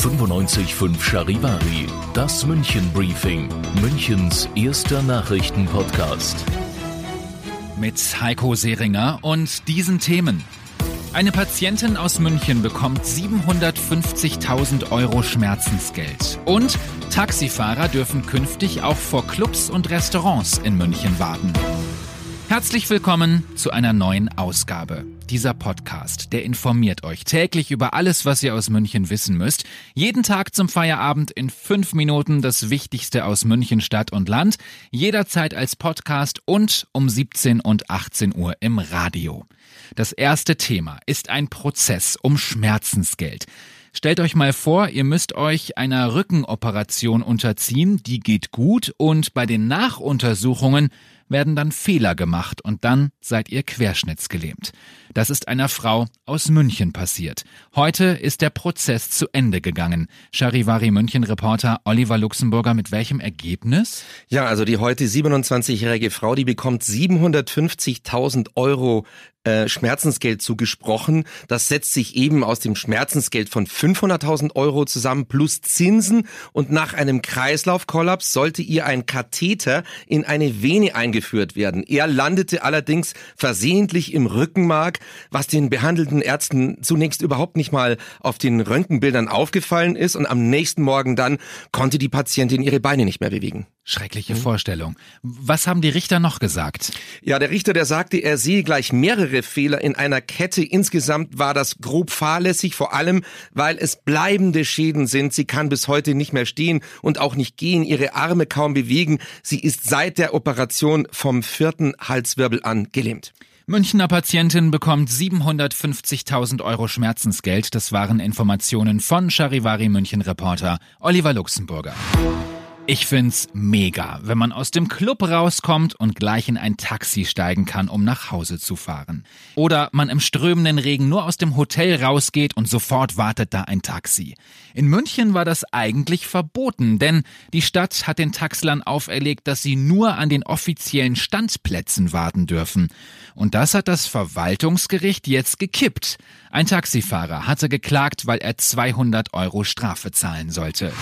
95.5 Charivari, das München Briefing, Münchens erster Nachrichtenpodcast. Mit Heiko Seringer und diesen Themen. Eine Patientin aus München bekommt 750.000 Euro Schmerzensgeld. Und Taxifahrer dürfen künftig auch vor Clubs und Restaurants in München warten. Herzlich willkommen zu einer neuen Ausgabe. Dieser Podcast, der informiert euch täglich über alles, was ihr aus München wissen müsst. Jeden Tag zum Feierabend in fünf Minuten das Wichtigste aus München Stadt und Land. Jederzeit als Podcast und um 17 und 18 Uhr im Radio. Das erste Thema ist ein Prozess um Schmerzensgeld. Stellt euch mal vor, ihr müsst euch einer Rückenoperation unterziehen, die geht gut und bei den Nachuntersuchungen werden dann Fehler gemacht und dann seid ihr querschnittsgelähmt. Das ist einer Frau aus München passiert. Heute ist der Prozess zu Ende gegangen. Charivari München Reporter Oliver Luxemburger mit welchem Ergebnis? Ja, also die heute 27-jährige Frau, die bekommt 750.000 Euro äh, Schmerzensgeld zugesprochen. Das setzt sich eben aus dem Schmerzensgeld von 500.000 Euro zusammen plus Zinsen und nach einem Kreislaufkollaps sollte ihr ein Katheter in eine Vene eingeführt werden. Er landete allerdings versehentlich im Rückenmark, was den behandelten Ärzten zunächst überhaupt nicht mal auf den Röntgenbildern aufgefallen ist und am nächsten Morgen dann konnte die Patientin ihre Beine nicht mehr bewegen. Schreckliche mhm. Vorstellung. Was haben die Richter noch gesagt? Ja, der Richter, der sagte, er sehe gleich mehrere Fehler in einer Kette. Insgesamt war das grob fahrlässig, vor allem, weil es bleibende Schäden sind. Sie kann bis heute nicht mehr stehen und auch nicht gehen, ihre Arme kaum bewegen. Sie ist seit der Operation vom vierten Halswirbel an gelähmt. Münchner Patientin bekommt 750.000 Euro Schmerzensgeld. Das waren Informationen von Charivari München Reporter Oliver Luxemburger. Ich find's mega, wenn man aus dem Club rauskommt und gleich in ein Taxi steigen kann, um nach Hause zu fahren. Oder man im strömenden Regen nur aus dem Hotel rausgeht und sofort wartet da ein Taxi. In München war das eigentlich verboten, denn die Stadt hat den Taxlern auferlegt, dass sie nur an den offiziellen Standplätzen warten dürfen. Und das hat das Verwaltungsgericht jetzt gekippt. Ein Taxifahrer hatte geklagt, weil er 200 Euro Strafe zahlen sollte.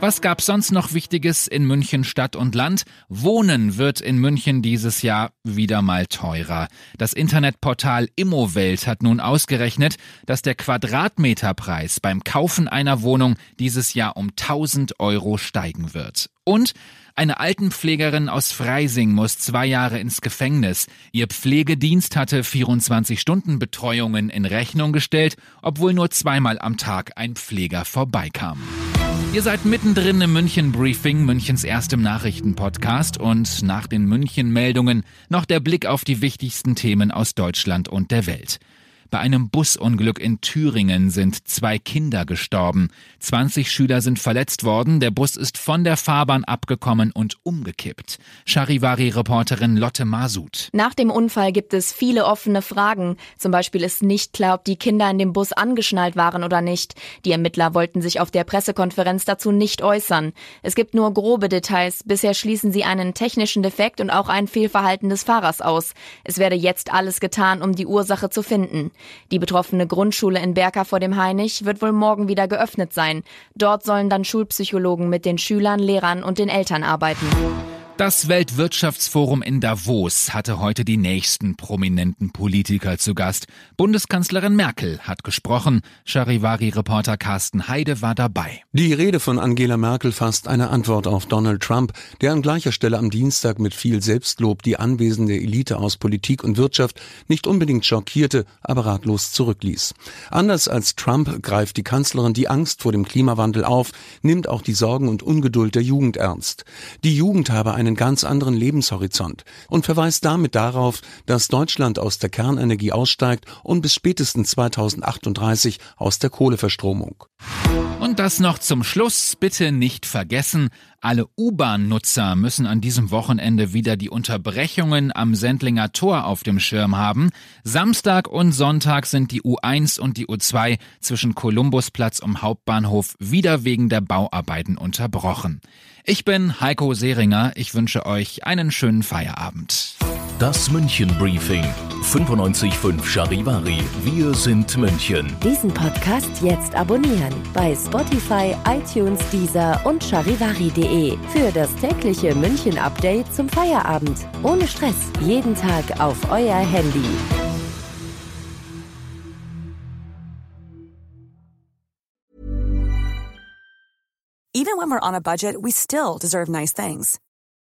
Was gab sonst noch Wichtiges in München Stadt und Land? Wohnen wird in München dieses Jahr wieder mal teurer. Das Internetportal Immowelt hat nun ausgerechnet, dass der Quadratmeterpreis beim Kaufen einer Wohnung dieses Jahr um 1000 Euro steigen wird. Und eine Altenpflegerin aus Freising muss zwei Jahre ins Gefängnis. Ihr Pflegedienst hatte 24-Stunden-Betreuungen in Rechnung gestellt, obwohl nur zweimal am Tag ein Pfleger vorbeikam. Ihr seid mittendrin im München Briefing, Münchens erstem Nachrichtenpodcast und nach den München Meldungen noch der Blick auf die wichtigsten Themen aus Deutschland und der Welt. Bei einem Busunglück in Thüringen sind zwei Kinder gestorben. 20 Schüler sind verletzt worden. Der Bus ist von der Fahrbahn abgekommen und umgekippt. Charivari-Reporterin Lotte Masud. Nach dem Unfall gibt es viele offene Fragen. Zum Beispiel ist nicht klar, ob die Kinder in dem Bus angeschnallt waren oder nicht. Die Ermittler wollten sich auf der Pressekonferenz dazu nicht äußern. Es gibt nur grobe Details. Bisher schließen sie einen technischen Defekt und auch ein Fehlverhalten des Fahrers aus. Es werde jetzt alles getan, um die Ursache zu finden. Die betroffene Grundschule in Berka vor dem Hainich wird wohl morgen wieder geöffnet sein. Dort sollen dann Schulpsychologen mit den Schülern, Lehrern und den Eltern arbeiten. Das Weltwirtschaftsforum in Davos hatte heute die nächsten prominenten Politiker zu Gast. Bundeskanzlerin Merkel hat gesprochen. Charivari-Reporter Carsten Heide war dabei. Die Rede von Angela Merkel fasst eine Antwort auf Donald Trump, der an gleicher Stelle am Dienstag mit viel Selbstlob die anwesende Elite aus Politik und Wirtschaft nicht unbedingt schockierte, aber ratlos zurückließ. Anders als Trump greift die Kanzlerin die Angst vor dem Klimawandel auf, nimmt auch die Sorgen und Ungeduld der Jugend ernst. Die Jugend habe eine einen ganz anderen Lebenshorizont und verweist damit darauf, dass Deutschland aus der Kernenergie aussteigt und bis spätestens 2038 aus der Kohleverstromung. Und das noch zum Schluss. Bitte nicht vergessen, alle U-Bahn-Nutzer müssen an diesem Wochenende wieder die Unterbrechungen am Sendlinger Tor auf dem Schirm haben. Samstag und Sonntag sind die U1 und die U2 zwischen Kolumbusplatz und Hauptbahnhof wieder wegen der Bauarbeiten unterbrochen. Ich bin Heiko Seringer. Ich wünsche euch einen schönen Feierabend. Das München Briefing 95.5 Charivari. Wir sind München. Diesen Podcast jetzt abonnieren bei Spotify, iTunes, Deezer und charivari.de für das tägliche München Update zum Feierabend. Ohne Stress. Jeden Tag auf euer Handy. Even when we're on a budget, we still deserve nice things.